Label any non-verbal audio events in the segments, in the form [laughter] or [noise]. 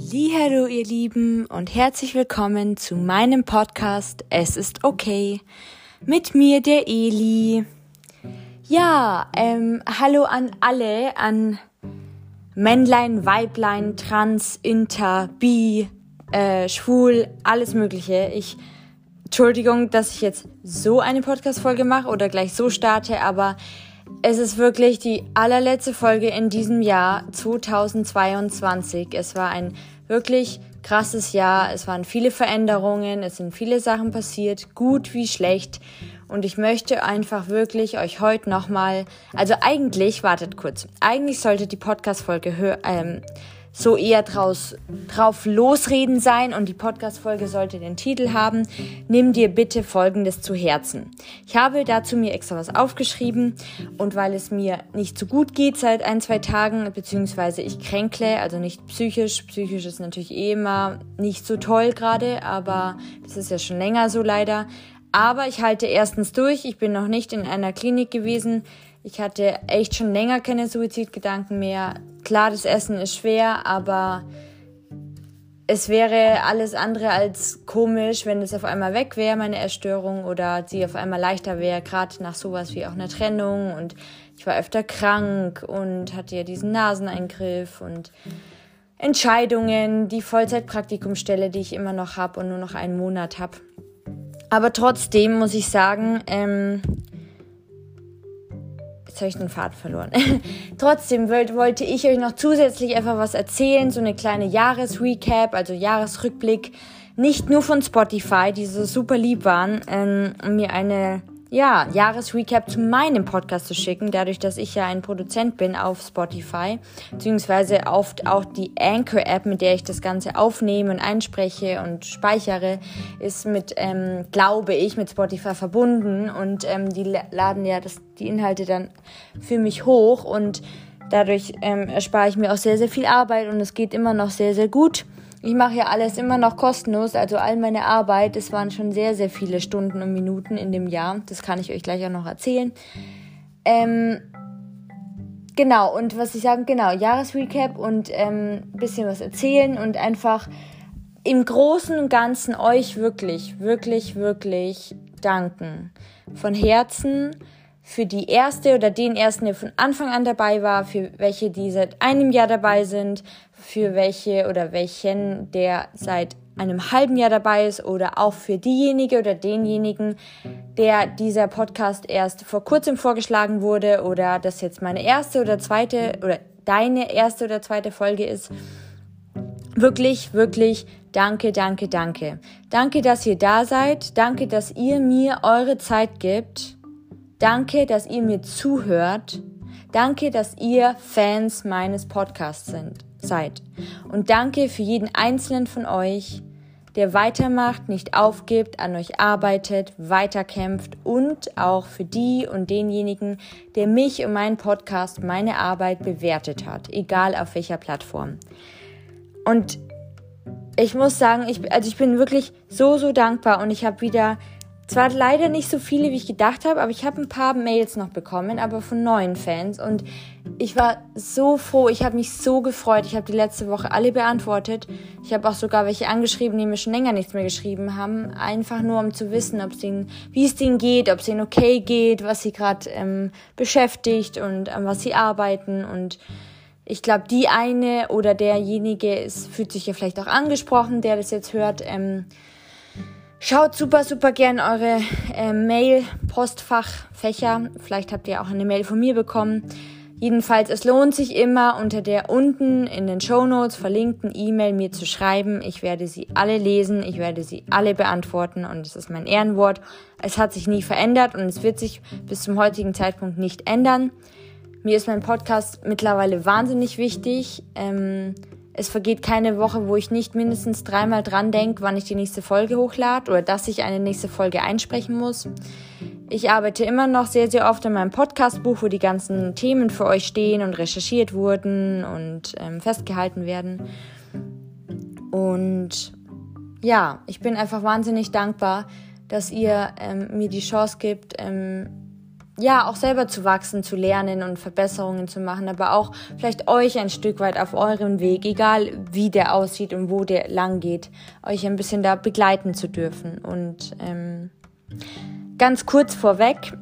Hallo ihr Lieben und herzlich willkommen zu meinem Podcast Es ist okay mit mir der Eli. Ja, ähm, hallo an alle, an Männlein, Weiblein, Trans, Inter, Bi, äh, Schwul, alles Mögliche. Ich Entschuldigung, dass ich jetzt so eine Podcast-Folge mache oder gleich so starte, aber es ist wirklich die allerletzte Folge in diesem Jahr 2022. Es war ein wirklich krasses Jahr. Es waren viele Veränderungen. Es sind viele Sachen passiert, gut wie schlecht. Und ich möchte einfach wirklich euch heute nochmal, also eigentlich, wartet kurz, eigentlich sollte die Podcast-Folge ähm, so eher draus, drauf losreden sein. Und die Podcast-Folge sollte den Titel haben, nimm dir bitte Folgendes zu Herzen. Ich habe dazu mir extra was aufgeschrieben. Und weil es mir nicht so gut geht seit ein, zwei Tagen, beziehungsweise ich kränkle, also nicht psychisch, psychisch ist natürlich eh immer nicht so toll gerade, aber das ist ja schon länger so leider. Aber ich halte erstens durch, ich bin noch nicht in einer Klinik gewesen, ich hatte echt schon länger keine Suizidgedanken mehr. Klar, das Essen ist schwer, aber es wäre alles andere als komisch, wenn es auf einmal weg wäre, meine Erstörung, oder sie auf einmal leichter wäre, gerade nach sowas wie auch einer Trennung. Und ich war öfter krank und hatte ja diesen Naseneingriff und Entscheidungen, die Vollzeitpraktikumstelle, die ich immer noch habe und nur noch einen Monat habe. Aber trotzdem muss ich sagen, ähm, Jetzt habe ich den Faden verloren. [laughs] Trotzdem wollte ich euch noch zusätzlich einfach was erzählen, so eine kleine Jahresrecap, also Jahresrückblick. Nicht nur von Spotify, die so super lieb waren, ähm, mir eine ja, Jahresrecap zu meinem Podcast zu schicken, dadurch, dass ich ja ein Produzent bin auf Spotify, beziehungsweise auf auch die Anchor-App, mit der ich das Ganze aufnehme und einspreche und speichere, ist mit, ähm, glaube ich, mit Spotify verbunden und ähm, die laden ja das, die Inhalte dann für mich hoch und dadurch ähm, erspare ich mir auch sehr, sehr viel Arbeit und es geht immer noch sehr, sehr gut. Ich mache ja alles immer noch kostenlos, also all meine Arbeit, das waren schon sehr, sehr viele Stunden und Minuten in dem Jahr. Das kann ich euch gleich auch noch erzählen. Ähm, genau, und was ich sagen, genau, Jahresrecap und ein ähm, bisschen was erzählen und einfach im Großen und Ganzen euch wirklich, wirklich, wirklich danken. Von Herzen für die erste oder den ersten, der von Anfang an dabei war, für welche, die seit einem Jahr dabei sind, für welche oder welchen, der seit einem halben Jahr dabei ist oder auch für diejenige oder denjenigen, der dieser Podcast erst vor kurzem vorgeschlagen wurde oder das jetzt meine erste oder zweite oder deine erste oder zweite Folge ist. Wirklich, wirklich danke, danke, danke. Danke, dass ihr da seid. Danke, dass ihr mir eure Zeit gibt Danke, dass ihr mir zuhört. Danke, dass ihr Fans meines Podcasts sind, seid. Und danke für jeden einzelnen von euch, der weitermacht, nicht aufgibt, an euch arbeitet, weiterkämpft und auch für die und denjenigen, der mich und meinen Podcast, meine Arbeit bewertet hat, egal auf welcher Plattform. Und ich muss sagen, ich, also ich bin wirklich so, so dankbar und ich habe wieder zwar leider nicht so viele, wie ich gedacht habe, aber ich habe ein paar Mails noch bekommen, aber von neuen Fans. Und ich war so froh, ich habe mich so gefreut. Ich habe die letzte Woche alle beantwortet. Ich habe auch sogar welche angeschrieben, die mir schon länger nichts mehr geschrieben haben. Einfach nur, um zu wissen, ob es ihnen, wie es denen geht, ob es ihnen okay geht, was sie gerade ähm, beschäftigt und an was sie arbeiten. Und ich glaube, die eine oder derjenige ist, fühlt sich ja vielleicht auch angesprochen, der das jetzt hört. Ähm, Schaut super, super gern eure äh, Mail-Postfachfächer. Vielleicht habt ihr auch eine Mail von mir bekommen. Jedenfalls, es lohnt sich immer, unter der unten in den Show Notes verlinkten E-Mail mir zu schreiben. Ich werde sie alle lesen, ich werde sie alle beantworten und es ist mein Ehrenwort. Es hat sich nie verändert und es wird sich bis zum heutigen Zeitpunkt nicht ändern. Mir ist mein Podcast mittlerweile wahnsinnig wichtig. Ähm, es vergeht keine Woche, wo ich nicht mindestens dreimal dran denke, wann ich die nächste Folge hochlade oder dass ich eine nächste Folge einsprechen muss. Ich arbeite immer noch sehr, sehr oft an meinem Podcastbuch, wo die ganzen Themen für euch stehen und recherchiert wurden und ähm, festgehalten werden. Und ja, ich bin einfach wahnsinnig dankbar, dass ihr ähm, mir die Chance gibt, ähm, ja, auch selber zu wachsen, zu lernen und Verbesserungen zu machen, aber auch vielleicht euch ein Stück weit auf eurem Weg, egal wie der aussieht und wo der lang geht, euch ein bisschen da begleiten zu dürfen. Und ähm, ganz kurz vorweg,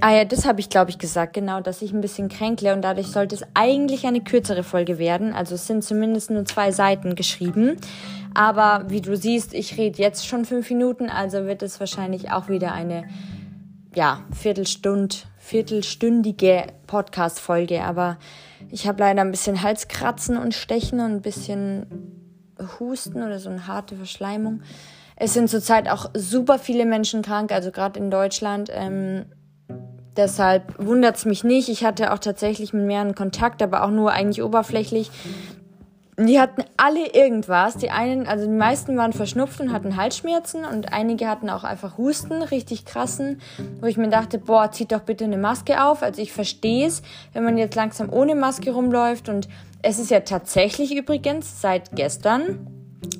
ah ja, das habe ich glaube ich gesagt, genau, dass ich ein bisschen kränkle und dadurch sollte es eigentlich eine kürzere Folge werden. Also es sind zumindest nur zwei Seiten geschrieben. Aber wie du siehst, ich rede jetzt schon fünf Minuten, also wird es wahrscheinlich auch wieder eine ja, Viertelstund, viertelstündige Podcast-Folge, aber ich habe leider ein bisschen Halskratzen und Stechen und ein bisschen Husten oder so eine harte Verschleimung. Es sind zurzeit auch super viele Menschen krank, also gerade in Deutschland. Ähm, deshalb wundert es mich nicht. Ich hatte auch tatsächlich mit mehreren Kontakt, aber auch nur eigentlich oberflächlich. Die hatten alle irgendwas. Die einen, also die meisten waren verschnupft und hatten Halsschmerzen und einige hatten auch einfach Husten, richtig krassen, wo ich mir dachte, boah, zieht doch bitte eine Maske auf. Also ich verstehe es, wenn man jetzt langsam ohne Maske rumläuft und es ist ja tatsächlich übrigens seit gestern,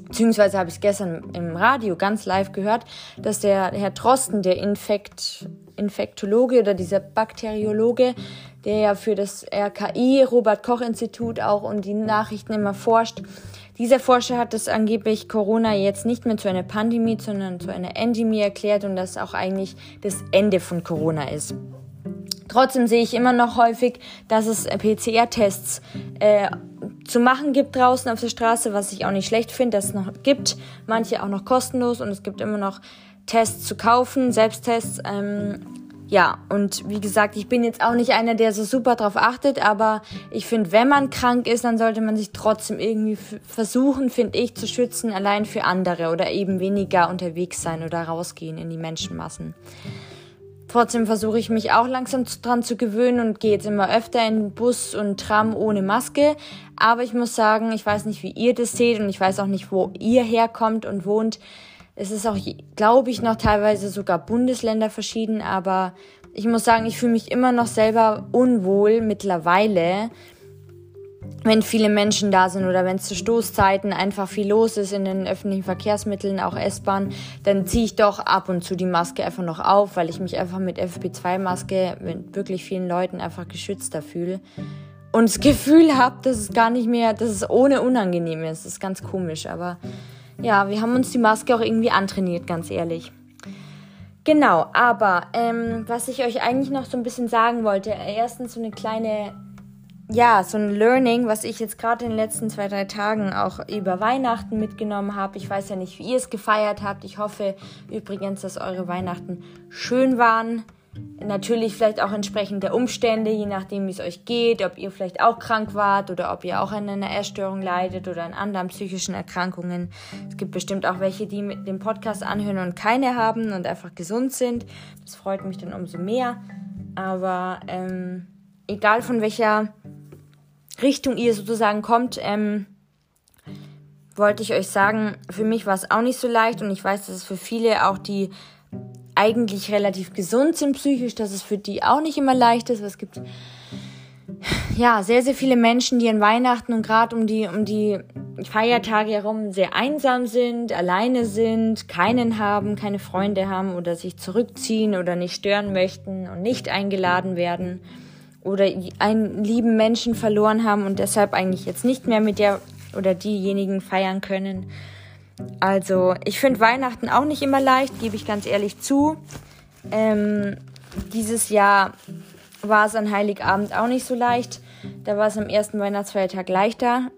beziehungsweise habe ich es gestern im Radio ganz live gehört, dass der Herr Drosten, der Infekt, Infektologe oder dieser Bakteriologe, der ja für das RKI, Robert Koch Institut auch und die Nachrichten immer forscht. Dieser Forscher hat das angeblich Corona jetzt nicht mehr zu einer Pandemie, sondern zu einer Endemie erklärt und das auch eigentlich das Ende von Corona ist. Trotzdem sehe ich immer noch häufig, dass es PCR-Tests äh, zu machen gibt draußen auf der Straße, was ich auch nicht schlecht finde, dass es noch gibt. Manche auch noch kostenlos und es gibt immer noch Tests zu kaufen, Selbsttests. Ähm, ja, und wie gesagt, ich bin jetzt auch nicht einer, der so super drauf achtet, aber ich finde, wenn man krank ist, dann sollte man sich trotzdem irgendwie versuchen, finde ich, zu schützen, allein für andere oder eben weniger unterwegs sein oder rausgehen in die Menschenmassen. Trotzdem versuche ich mich auch langsam dran zu gewöhnen und gehe jetzt immer öfter in Bus und Tram ohne Maske. Aber ich muss sagen, ich weiß nicht, wie ihr das seht und ich weiß auch nicht, wo ihr herkommt und wohnt. Es ist auch, glaube ich, noch teilweise sogar Bundesländer verschieden, aber ich muss sagen, ich fühle mich immer noch selber unwohl mittlerweile, wenn viele Menschen da sind oder wenn es zu Stoßzeiten einfach viel los ist in den öffentlichen Verkehrsmitteln, auch S-Bahn, dann ziehe ich doch ab und zu die Maske einfach noch auf, weil ich mich einfach mit FP2-Maske mit wirklich vielen Leuten einfach geschützter fühle. Und das Gefühl habe, dass es gar nicht mehr, dass es ohne unangenehm ist. Das ist ganz komisch, aber ja, wir haben uns die Maske auch irgendwie antrainiert, ganz ehrlich. Genau, aber ähm, was ich euch eigentlich noch so ein bisschen sagen wollte, erstens so eine kleine, ja, so ein Learning, was ich jetzt gerade in den letzten zwei, drei Tagen auch über Weihnachten mitgenommen habe. Ich weiß ja nicht, wie ihr es gefeiert habt. Ich hoffe übrigens, dass eure Weihnachten schön waren. Natürlich vielleicht auch entsprechend der Umstände, je nachdem, wie es euch geht, ob ihr vielleicht auch krank wart oder ob ihr auch an einer Essstörung leidet oder an anderen psychischen Erkrankungen. Es gibt bestimmt auch welche, die mit dem Podcast anhören und keine haben und einfach gesund sind. Das freut mich dann umso mehr. Aber ähm, egal von welcher Richtung ihr sozusagen kommt, ähm, wollte ich euch sagen, für mich war es auch nicht so leicht und ich weiß, dass es für viele auch die eigentlich relativ gesund sind psychisch, dass es für die auch nicht immer leicht ist. Es gibt ja sehr, sehr viele Menschen, die an Weihnachten und gerade um die, um die Feiertage herum sehr einsam sind, alleine sind, keinen haben, keine Freunde haben oder sich zurückziehen oder nicht stören möchten und nicht eingeladen werden oder einen lieben Menschen verloren haben und deshalb eigentlich jetzt nicht mehr mit der oder diejenigen feiern können. Also, ich finde Weihnachten auch nicht immer leicht, gebe ich ganz ehrlich zu. Ähm, dieses Jahr war es an Heiligabend auch nicht so leicht. Da war es am ersten Weihnachtsfeiertag leichter.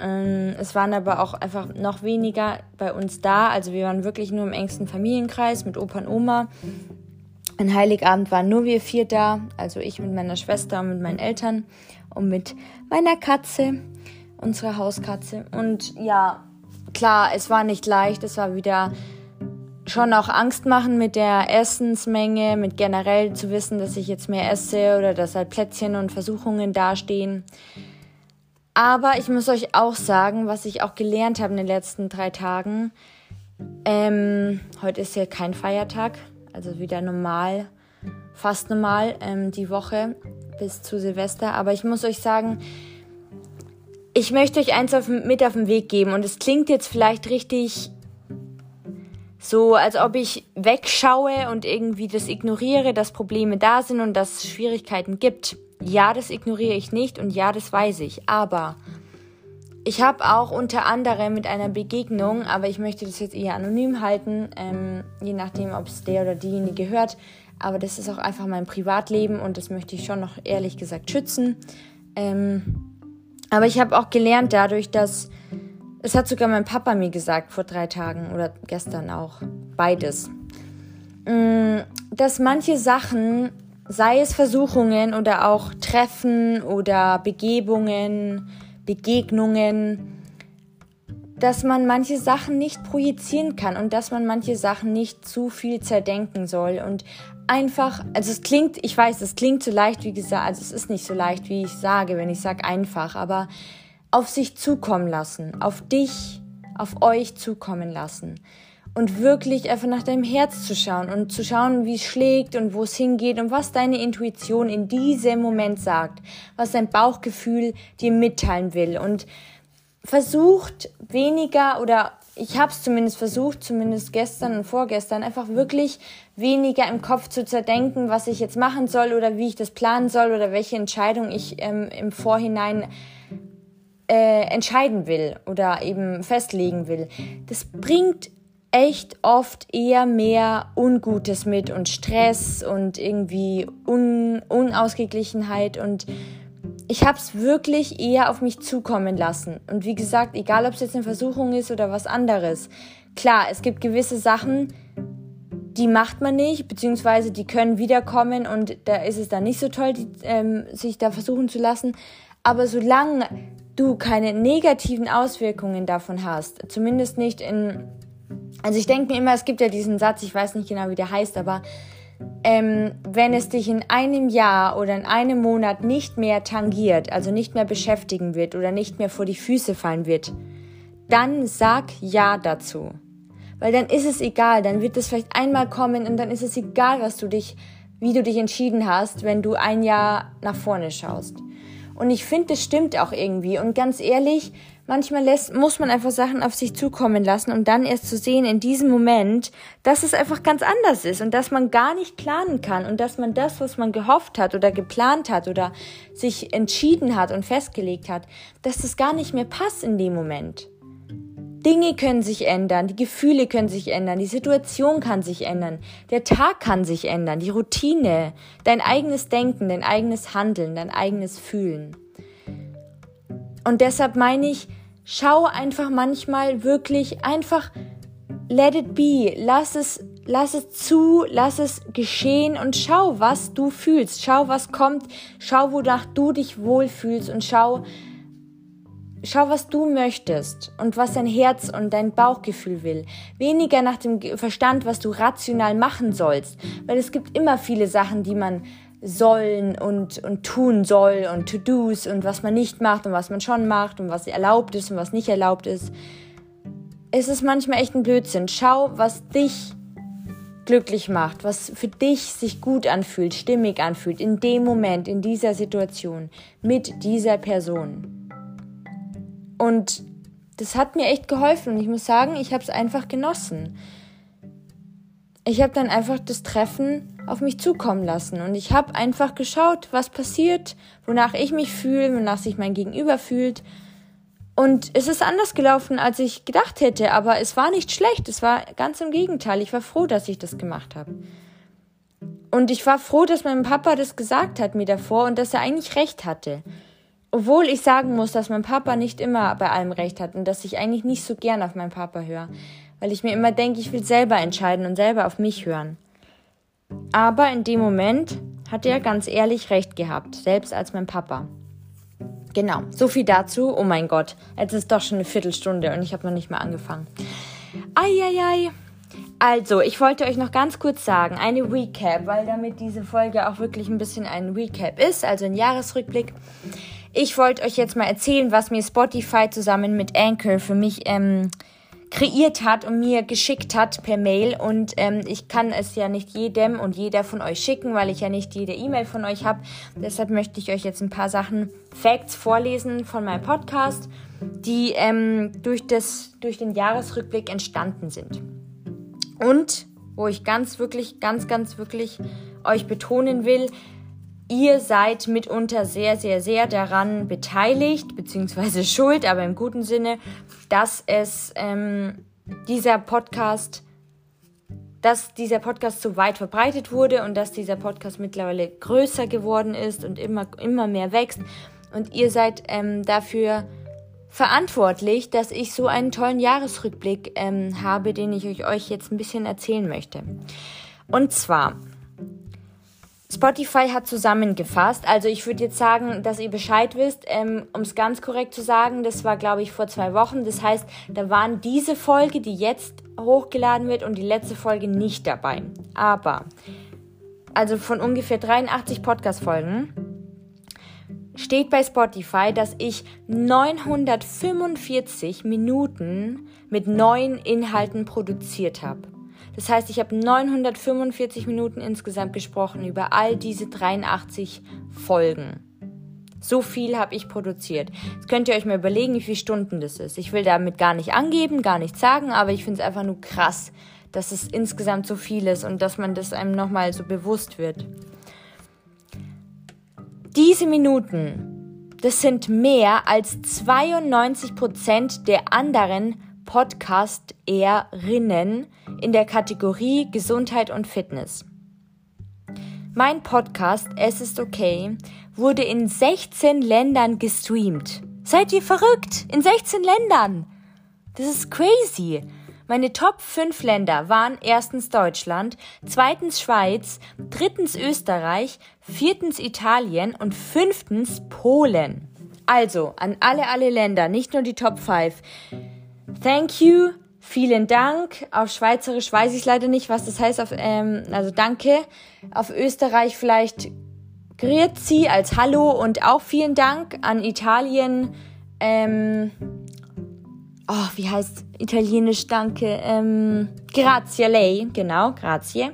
Ähm, es waren aber auch einfach noch weniger bei uns da. Also wir waren wirklich nur im engsten Familienkreis mit Opa und Oma. An Heiligabend waren nur wir vier da. Also ich mit meiner Schwester und mit meinen Eltern und mit meiner Katze, unserer Hauskatze. Und ja, klar, es war nicht leicht, es war wieder schon auch Angst machen mit der Essensmenge, mit generell zu wissen, dass ich jetzt mehr esse oder dass halt Plätzchen und Versuchungen dastehen. Aber ich muss euch auch sagen, was ich auch gelernt habe in den letzten drei Tagen. Ähm, heute ist ja kein Feiertag, also wieder normal, fast normal ähm, die Woche bis zu Silvester. Aber ich muss euch sagen, ich möchte euch eins auf, mit auf den Weg geben und es klingt jetzt vielleicht richtig so, als ob ich wegschaue und irgendwie das ignoriere, dass Probleme da sind und dass es Schwierigkeiten gibt. Ja, das ignoriere ich nicht und ja, das weiß ich. Aber ich habe auch unter anderem mit einer Begegnung, aber ich möchte das jetzt eher anonym halten, ähm, je nachdem, ob es der oder diejenige hört. Aber das ist auch einfach mein Privatleben und das möchte ich schon noch ehrlich gesagt schützen. Ähm, aber ich habe auch gelernt dadurch, dass es hat sogar mein Papa mir gesagt vor drei Tagen oder gestern auch. Beides. Mm, dass manche Sachen, sei es Versuchungen oder auch Treffen oder Begebungen, Begegnungen, dass man manche Sachen nicht projizieren kann und dass man manche Sachen nicht zu viel zerdenken soll und einfach, also es klingt, ich weiß, es klingt so leicht, wie gesagt, also es ist nicht so leicht, wie ich sage, wenn ich sage einfach, aber auf sich zukommen lassen, auf dich, auf euch zukommen lassen und wirklich einfach nach deinem Herz zu schauen und zu schauen, wie es schlägt und wo es hingeht und was deine Intuition in diesem Moment sagt, was dein Bauchgefühl dir mitteilen will und versucht weniger oder ich habe es zumindest versucht, zumindest gestern und vorgestern, einfach wirklich weniger im Kopf zu zerdenken, was ich jetzt machen soll oder wie ich das planen soll oder welche Entscheidung ich ähm, im Vorhinein äh, entscheiden will oder eben festlegen will, das bringt echt oft eher mehr Ungutes mit und Stress und irgendwie Un Unausgeglichenheit und ich habe es wirklich eher auf mich zukommen lassen. Und wie gesagt, egal ob es jetzt eine Versuchung ist oder was anderes. Klar, es gibt gewisse Sachen, die macht man nicht, beziehungsweise die können wiederkommen und da ist es dann nicht so toll, die, ähm, sich da versuchen zu lassen. Aber solange du keine negativen Auswirkungen davon hast, zumindest nicht in, also ich denke mir immer, es gibt ja diesen Satz, ich weiß nicht genau, wie der heißt, aber ähm, wenn es dich in einem Jahr oder in einem Monat nicht mehr tangiert, also nicht mehr beschäftigen wird oder nicht mehr vor die Füße fallen wird, dann sag Ja dazu. Weil dann ist es egal, dann wird es vielleicht einmal kommen und dann ist es egal, was du dich, wie du dich entschieden hast, wenn du ein Jahr nach vorne schaust. Und ich finde, das stimmt auch irgendwie. Und ganz ehrlich, manchmal lässt, muss man einfach Sachen auf sich zukommen lassen, um dann erst zu sehen in diesem Moment, dass es einfach ganz anders ist und dass man gar nicht planen kann und dass man das, was man gehofft hat oder geplant hat oder sich entschieden hat und festgelegt hat, dass das gar nicht mehr passt in dem Moment. Dinge können sich ändern, die Gefühle können sich ändern, die Situation kann sich ändern, der Tag kann sich ändern, die Routine, dein eigenes Denken, dein eigenes Handeln, dein eigenes Fühlen. Und deshalb meine ich, schau einfach manchmal wirklich einfach let it be, lass es lass es zu, lass es geschehen und schau, was du fühlst, schau, was kommt, schau, wonach du dich wohlfühlst und schau, Schau, was du möchtest und was dein Herz und dein Bauchgefühl will. Weniger nach dem Verstand, was du rational machen sollst. Weil es gibt immer viele Sachen, die man sollen und, und tun soll und To-Dos und was man nicht macht und was man schon macht und was erlaubt ist und was nicht erlaubt ist. Es ist manchmal echt ein Blödsinn. Schau, was dich glücklich macht, was für dich sich gut anfühlt, stimmig anfühlt, in dem Moment, in dieser Situation, mit dieser Person. Und das hat mir echt geholfen und ich muss sagen, ich habe es einfach genossen. Ich habe dann einfach das Treffen auf mich zukommen lassen und ich habe einfach geschaut, was passiert, wonach ich mich fühle, wonach sich mein Gegenüber fühlt. Und es ist anders gelaufen, als ich gedacht hätte, aber es war nicht schlecht, es war ganz im Gegenteil. Ich war froh, dass ich das gemacht habe. Und ich war froh, dass mein Papa das gesagt hat mir davor und dass er eigentlich recht hatte obwohl ich sagen muss, dass mein Papa nicht immer bei allem recht hat und dass ich eigentlich nicht so gern auf meinen Papa höre, weil ich mir immer denke, ich will selber entscheiden und selber auf mich hören. Aber in dem Moment hat er ganz ehrlich recht gehabt, selbst als mein Papa. Genau, so viel dazu. Oh mein Gott, jetzt ist doch schon eine Viertelstunde und ich habe noch nicht mal angefangen. Eieiei. Also, ich wollte euch noch ganz kurz sagen, eine Recap, weil damit diese Folge auch wirklich ein bisschen ein Recap ist, also ein Jahresrückblick. Ich wollte euch jetzt mal erzählen, was mir Spotify zusammen mit Anchor für mich ähm, kreiert hat und mir geschickt hat per Mail. Und ähm, ich kann es ja nicht jedem und jeder von euch schicken, weil ich ja nicht jede E-Mail von euch habe. Deshalb möchte ich euch jetzt ein paar Sachen, Facts vorlesen von meinem Podcast, die ähm, durch, das, durch den Jahresrückblick entstanden sind. Und wo ich ganz wirklich, ganz, ganz wirklich euch betonen will, ihr seid mitunter sehr, sehr, sehr daran beteiligt, beziehungsweise [laughs] schuld, aber im guten Sinne, dass es ähm, dieser Podcast, dass dieser Podcast so weit verbreitet wurde und dass dieser Podcast mittlerweile größer geworden ist und immer, immer mehr wächst. Und ihr seid ähm, dafür verantwortlich, dass ich so einen tollen Jahresrückblick ähm, habe, den ich euch jetzt ein bisschen erzählen möchte. Und zwar, Spotify hat zusammengefasst, also ich würde jetzt sagen, dass ihr Bescheid wisst, ähm, um es ganz korrekt zu sagen, das war glaube ich vor zwei Wochen, das heißt, da waren diese Folge, die jetzt hochgeladen wird und die letzte Folge nicht dabei. Aber, also von ungefähr 83 Podcast-Folgen, steht bei Spotify, dass ich 945 Minuten mit neuen Inhalten produziert habe. Das heißt, ich habe 945 Minuten insgesamt gesprochen über all diese 83 Folgen. So viel habe ich produziert. Jetzt könnt ihr euch mal überlegen, wie viele Stunden das ist. Ich will damit gar nicht angeben, gar nichts sagen, aber ich finde es einfach nur krass, dass es insgesamt so viel ist und dass man das einem nochmal so bewusst wird. Diese Minuten, das sind mehr als 92 Prozent der anderen Podcast-Erinnen in der Kategorie Gesundheit und Fitness. Mein Podcast Es ist okay wurde in 16 Ländern gestreamt. Seid ihr verrückt? In 16 Ländern! Das ist crazy. Meine Top 5 Länder waren erstens Deutschland, zweitens Schweiz, drittens Österreich, viertens Italien und fünftens Polen. Also an alle, alle Länder, nicht nur die Top 5. Thank you, vielen Dank. Auf Schweizerisch weiß ich leider nicht, was das heißt. Auf, ähm, also danke. Auf Österreich vielleicht Grüezi als Hallo und auch vielen Dank an Italien. Ähm, oh, wie heißt italienisch Danke? Ähm, grazie lei, genau, grazie.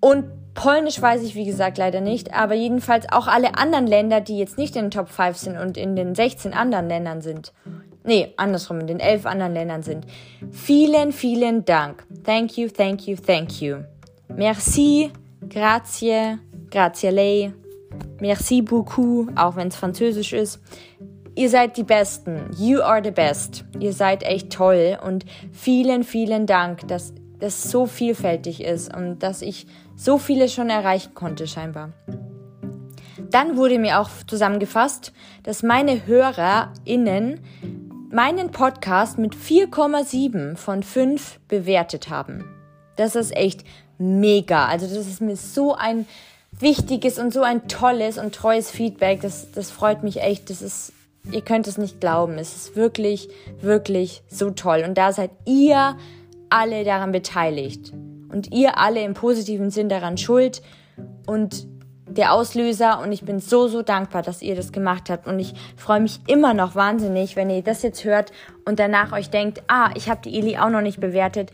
Und Polnisch weiß ich, wie gesagt, leider nicht, aber jedenfalls auch alle anderen Länder, die jetzt nicht in den Top 5 sind und in den 16 anderen Ländern sind. Nee, andersrum, in den 11 anderen Ländern sind. Vielen, vielen Dank. Thank you, thank you, thank you. Merci, grazie, grazie lei, merci beaucoup, auch wenn es französisch ist. Ihr seid die Besten. You are the best. Ihr seid echt toll und vielen, vielen Dank, dass das so vielfältig ist und dass ich so viele schon erreichen konnte scheinbar. Dann wurde mir auch zusammengefasst, dass meine HörerInnen meinen Podcast mit 4,7 von 5 bewertet haben. Das ist echt mega. Also das ist mir so ein wichtiges und so ein tolles und treues Feedback. Das, das freut mich echt. Das ist Ihr könnt es nicht glauben. Es ist wirklich, wirklich so toll. Und da seid ihr alle daran beteiligt. Und ihr alle im positiven Sinn daran schuld. Und der Auslöser. Und ich bin so, so dankbar, dass ihr das gemacht habt. Und ich freue mich immer noch wahnsinnig, wenn ihr das jetzt hört und danach euch denkt, ah, ich habe die Eli auch noch nicht bewertet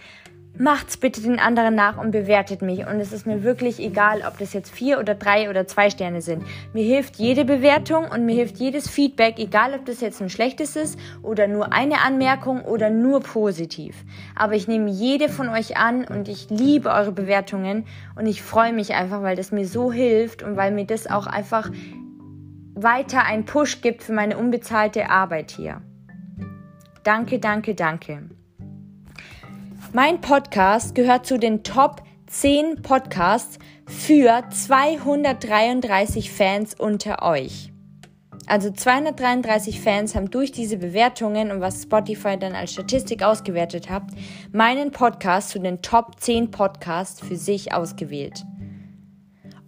macht's bitte den anderen nach und bewertet mich. Und es ist mir wirklich egal, ob das jetzt vier oder drei oder zwei Sterne sind. Mir hilft jede Bewertung und mir hilft jedes Feedback, egal ob das jetzt ein schlechtes ist oder nur eine Anmerkung oder nur positiv. Aber ich nehme jede von euch an und ich liebe eure Bewertungen und ich freue mich einfach, weil das mir so hilft und weil mir das auch einfach weiter einen Push gibt für meine unbezahlte Arbeit hier. Danke, danke, danke. Mein Podcast gehört zu den Top 10 Podcasts für 233 Fans unter euch. Also 233 Fans haben durch diese Bewertungen und was Spotify dann als Statistik ausgewertet hat, meinen Podcast zu den Top 10 Podcasts für sich ausgewählt.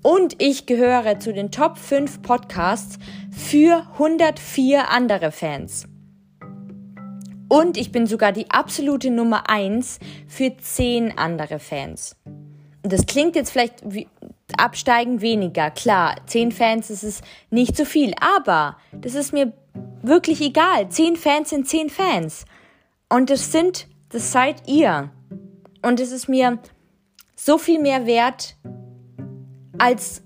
Und ich gehöre zu den Top 5 Podcasts für 104 andere Fans. Und ich bin sogar die absolute Nummer eins für zehn andere Fans. Das klingt jetzt vielleicht wie, absteigend weniger. Klar, zehn Fans das ist nicht so viel, aber das ist mir wirklich egal. Zehn Fans sind zehn Fans. Und das sind, das seid ihr. Und es ist mir so viel mehr wert als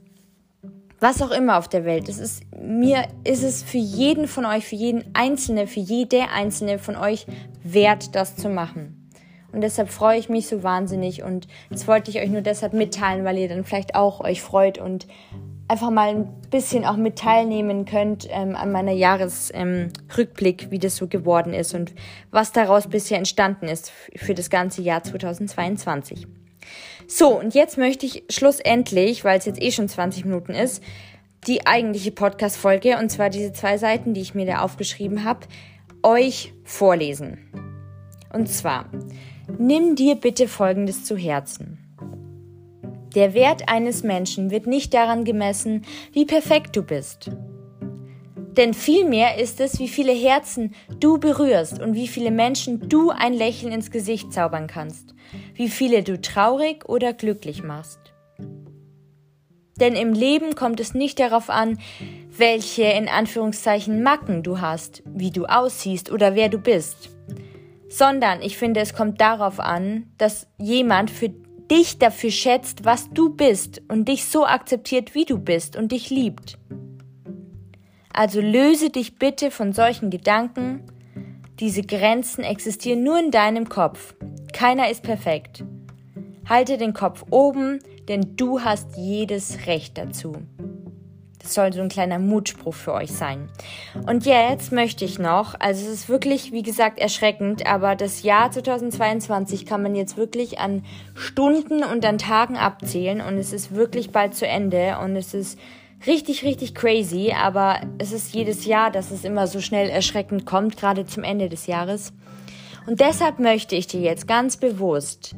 was auch immer auf der Welt. Es ist mir ist es für jeden von euch, für jeden Einzelne, für jede Einzelne von euch wert, das zu machen. Und deshalb freue ich mich so wahnsinnig und das wollte ich euch nur deshalb mitteilen, weil ihr dann vielleicht auch euch freut und einfach mal ein bisschen auch mit teilnehmen könnt ähm, an meiner Jahresrückblick, ähm, wie das so geworden ist und was daraus bisher entstanden ist für das ganze Jahr 2022. So, und jetzt möchte ich schlussendlich, weil es jetzt eh schon 20 Minuten ist, die eigentliche Podcast-Folge, und zwar diese zwei Seiten, die ich mir da aufgeschrieben habe, euch vorlesen. Und zwar, nimm dir bitte Folgendes zu Herzen. Der Wert eines Menschen wird nicht daran gemessen, wie perfekt du bist. Denn vielmehr ist es, wie viele Herzen du berührst und wie viele Menschen du ein Lächeln ins Gesicht zaubern kannst, wie viele du traurig oder glücklich machst. Denn im Leben kommt es nicht darauf an, welche in Anführungszeichen Macken du hast, wie du aussiehst oder wer du bist, sondern ich finde, es kommt darauf an, dass jemand für dich dafür schätzt, was du bist und dich so akzeptiert, wie du bist und dich liebt. Also löse dich bitte von solchen Gedanken. Diese Grenzen existieren nur in deinem Kopf. Keiner ist perfekt. Halte den Kopf oben, denn du hast jedes Recht dazu. Das soll so ein kleiner Mutspruch für euch sein. Und jetzt möchte ich noch, also es ist wirklich, wie gesagt, erschreckend, aber das Jahr 2022 kann man jetzt wirklich an Stunden und an Tagen abzählen und es ist wirklich bald zu Ende und es ist richtig, richtig crazy, aber es ist jedes Jahr, dass es immer so schnell erschreckend kommt, gerade zum Ende des Jahres. Und deshalb möchte ich dir jetzt ganz bewusst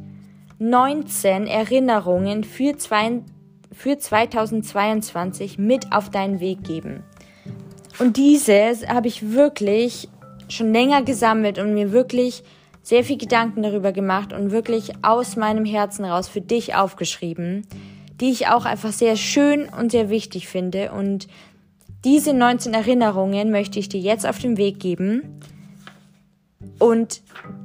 19 Erinnerungen für, zwei, für 2022 mit auf deinen Weg geben. Und diese habe ich wirklich schon länger gesammelt und mir wirklich sehr viel Gedanken darüber gemacht und wirklich aus meinem Herzen raus für dich aufgeschrieben, die ich auch einfach sehr schön und sehr wichtig finde. Und diese 19 Erinnerungen möchte ich dir jetzt auf den Weg geben und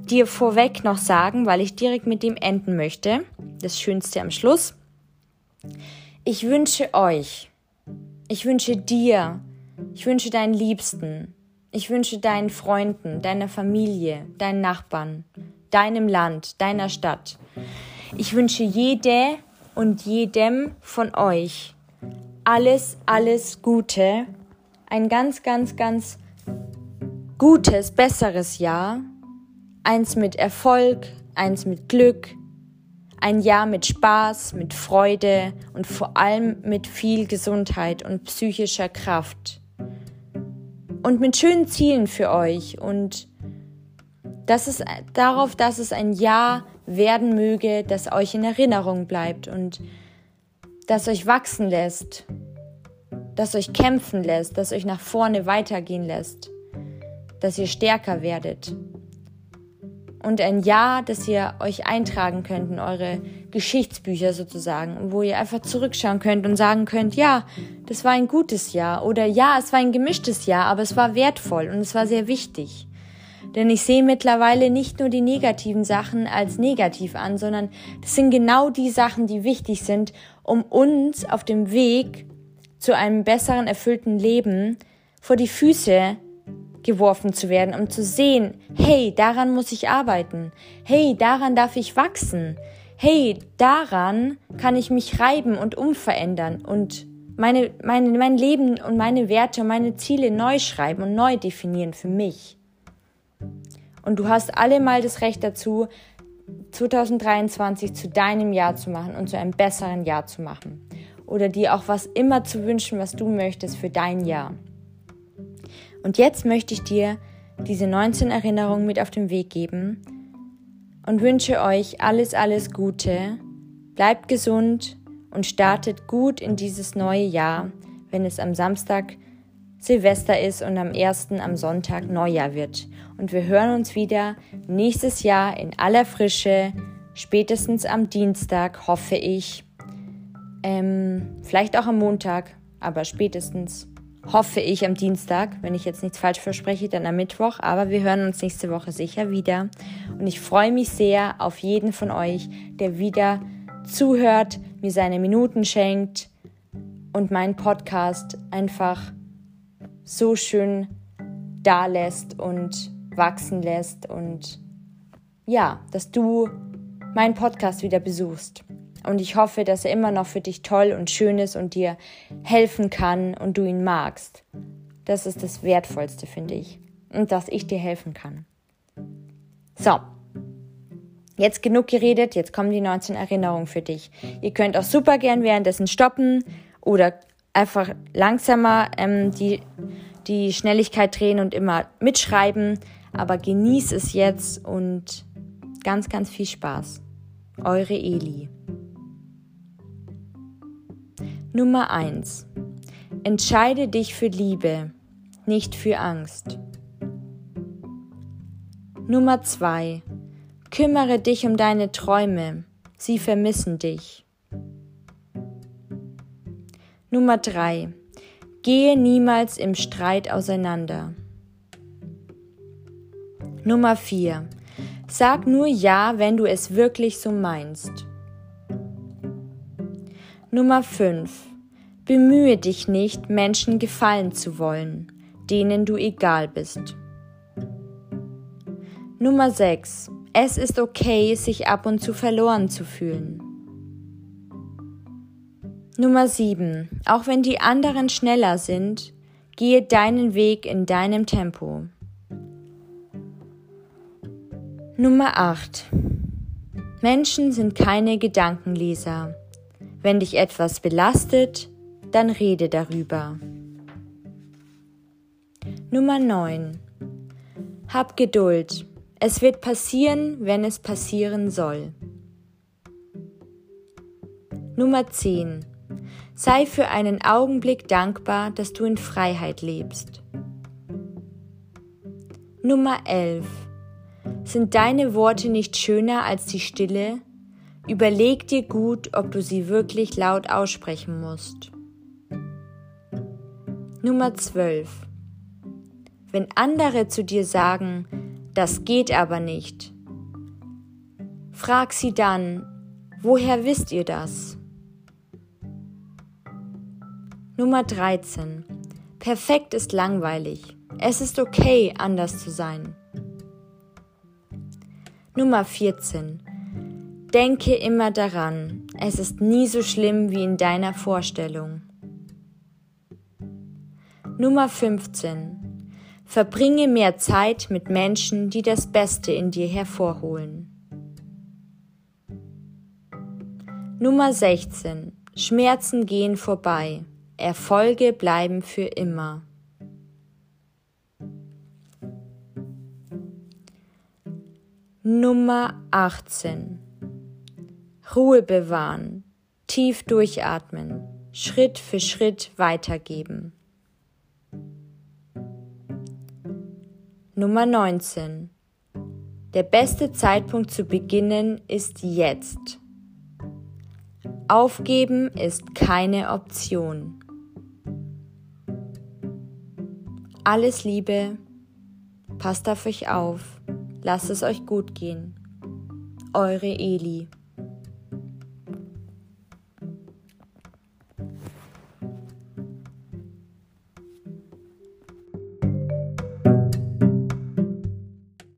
dir vorweg noch sagen, weil ich direkt mit dem enden möchte, das Schönste am Schluss. Ich wünsche euch, ich wünsche dir, ich wünsche deinen Liebsten, ich wünsche deinen Freunden, deiner Familie, deinen Nachbarn, deinem Land, deiner Stadt. Ich wünsche jede und jedem von euch alles, alles Gute, ein ganz, ganz, ganz gutes, besseres Jahr, eins mit Erfolg, eins mit Glück, ein Jahr mit Spaß, mit Freude und vor allem mit viel Gesundheit und psychischer Kraft. Und mit schönen Zielen für euch und das ist darauf, dass es ein Jahr werden möge, das euch in Erinnerung bleibt und das euch wachsen lässt, das euch kämpfen lässt, das euch nach vorne weitergehen lässt dass ihr stärker werdet. Und ein Ja, das ihr euch eintragen könnt in eure Geschichtsbücher sozusagen, wo ihr einfach zurückschauen könnt und sagen könnt, ja, das war ein gutes Jahr oder ja, es war ein gemischtes Jahr, aber es war wertvoll und es war sehr wichtig. Denn ich sehe mittlerweile nicht nur die negativen Sachen als negativ an, sondern das sind genau die Sachen, die wichtig sind, um uns auf dem Weg zu einem besseren, erfüllten Leben vor die Füße geworfen zu werden, um zu sehen, hey, daran muss ich arbeiten, hey, daran darf ich wachsen, hey, daran kann ich mich reiben und umverändern und meine, meine, mein Leben und meine Werte und meine Ziele neu schreiben und neu definieren für mich. Und du hast alle mal das Recht dazu, 2023 zu deinem Jahr zu machen und zu einem besseren Jahr zu machen. Oder dir auch was immer zu wünschen, was du möchtest für dein Jahr. Und jetzt möchte ich dir diese 19 Erinnerungen mit auf den Weg geben und wünsche euch alles, alles Gute. Bleibt gesund und startet gut in dieses neue Jahr, wenn es am Samstag Silvester ist und am 1. am Sonntag Neujahr wird. Und wir hören uns wieder nächstes Jahr in aller Frische, spätestens am Dienstag, hoffe ich. Ähm, vielleicht auch am Montag, aber spätestens hoffe ich am Dienstag, wenn ich jetzt nichts falsch verspreche, dann am Mittwoch. Aber wir hören uns nächste Woche sicher wieder. Und ich freue mich sehr auf jeden von euch, der wieder zuhört, mir seine Minuten schenkt und meinen Podcast einfach so schön da lässt und wachsen lässt und ja, dass du meinen Podcast wieder besuchst. Und ich hoffe, dass er immer noch für dich toll und schön ist und dir helfen kann und du ihn magst. Das ist das Wertvollste, finde ich. Und dass ich dir helfen kann. So. Jetzt genug geredet, jetzt kommen die 19 Erinnerungen für dich. Ihr könnt auch super gern währenddessen stoppen oder einfach langsamer ähm, die, die Schnelligkeit drehen und immer mitschreiben. Aber genieß es jetzt und ganz, ganz viel Spaß. Eure Eli. Nummer 1. Entscheide dich für Liebe, nicht für Angst. Nummer 2. Kümmere dich um deine Träume, sie vermissen dich. Nummer 3. Gehe niemals im Streit auseinander. Nummer 4. Sag nur Ja, wenn du es wirklich so meinst. Nummer 5. Bemühe dich nicht, Menschen gefallen zu wollen, denen du egal bist. Nummer 6. Es ist okay, sich ab und zu verloren zu fühlen. Nummer 7. Auch wenn die anderen schneller sind, gehe deinen Weg in deinem Tempo. Nummer 8. Menschen sind keine Gedankenleser. Wenn dich etwas belastet, dann rede darüber. Nummer 9. Hab Geduld. Es wird passieren, wenn es passieren soll. Nummer 10. Sei für einen Augenblick dankbar, dass du in Freiheit lebst. Nummer 11. Sind deine Worte nicht schöner als die Stille, Überleg dir gut, ob du sie wirklich laut aussprechen musst. Nummer 12. Wenn andere zu dir sagen, das geht aber nicht, frag sie dann, woher wisst ihr das? Nummer 13. Perfekt ist langweilig. Es ist okay, anders zu sein. Nummer 14. Denke immer daran, es ist nie so schlimm wie in deiner Vorstellung. Nummer 15. Verbringe mehr Zeit mit Menschen, die das Beste in dir hervorholen. Nummer 16. Schmerzen gehen vorbei. Erfolge bleiben für immer. Nummer 18. Ruhe bewahren, tief durchatmen, Schritt für Schritt weitergeben. Nummer 19. Der beste Zeitpunkt zu beginnen ist jetzt. Aufgeben ist keine Option. Alles Liebe, passt auf euch auf, lasst es euch gut gehen. Eure Eli.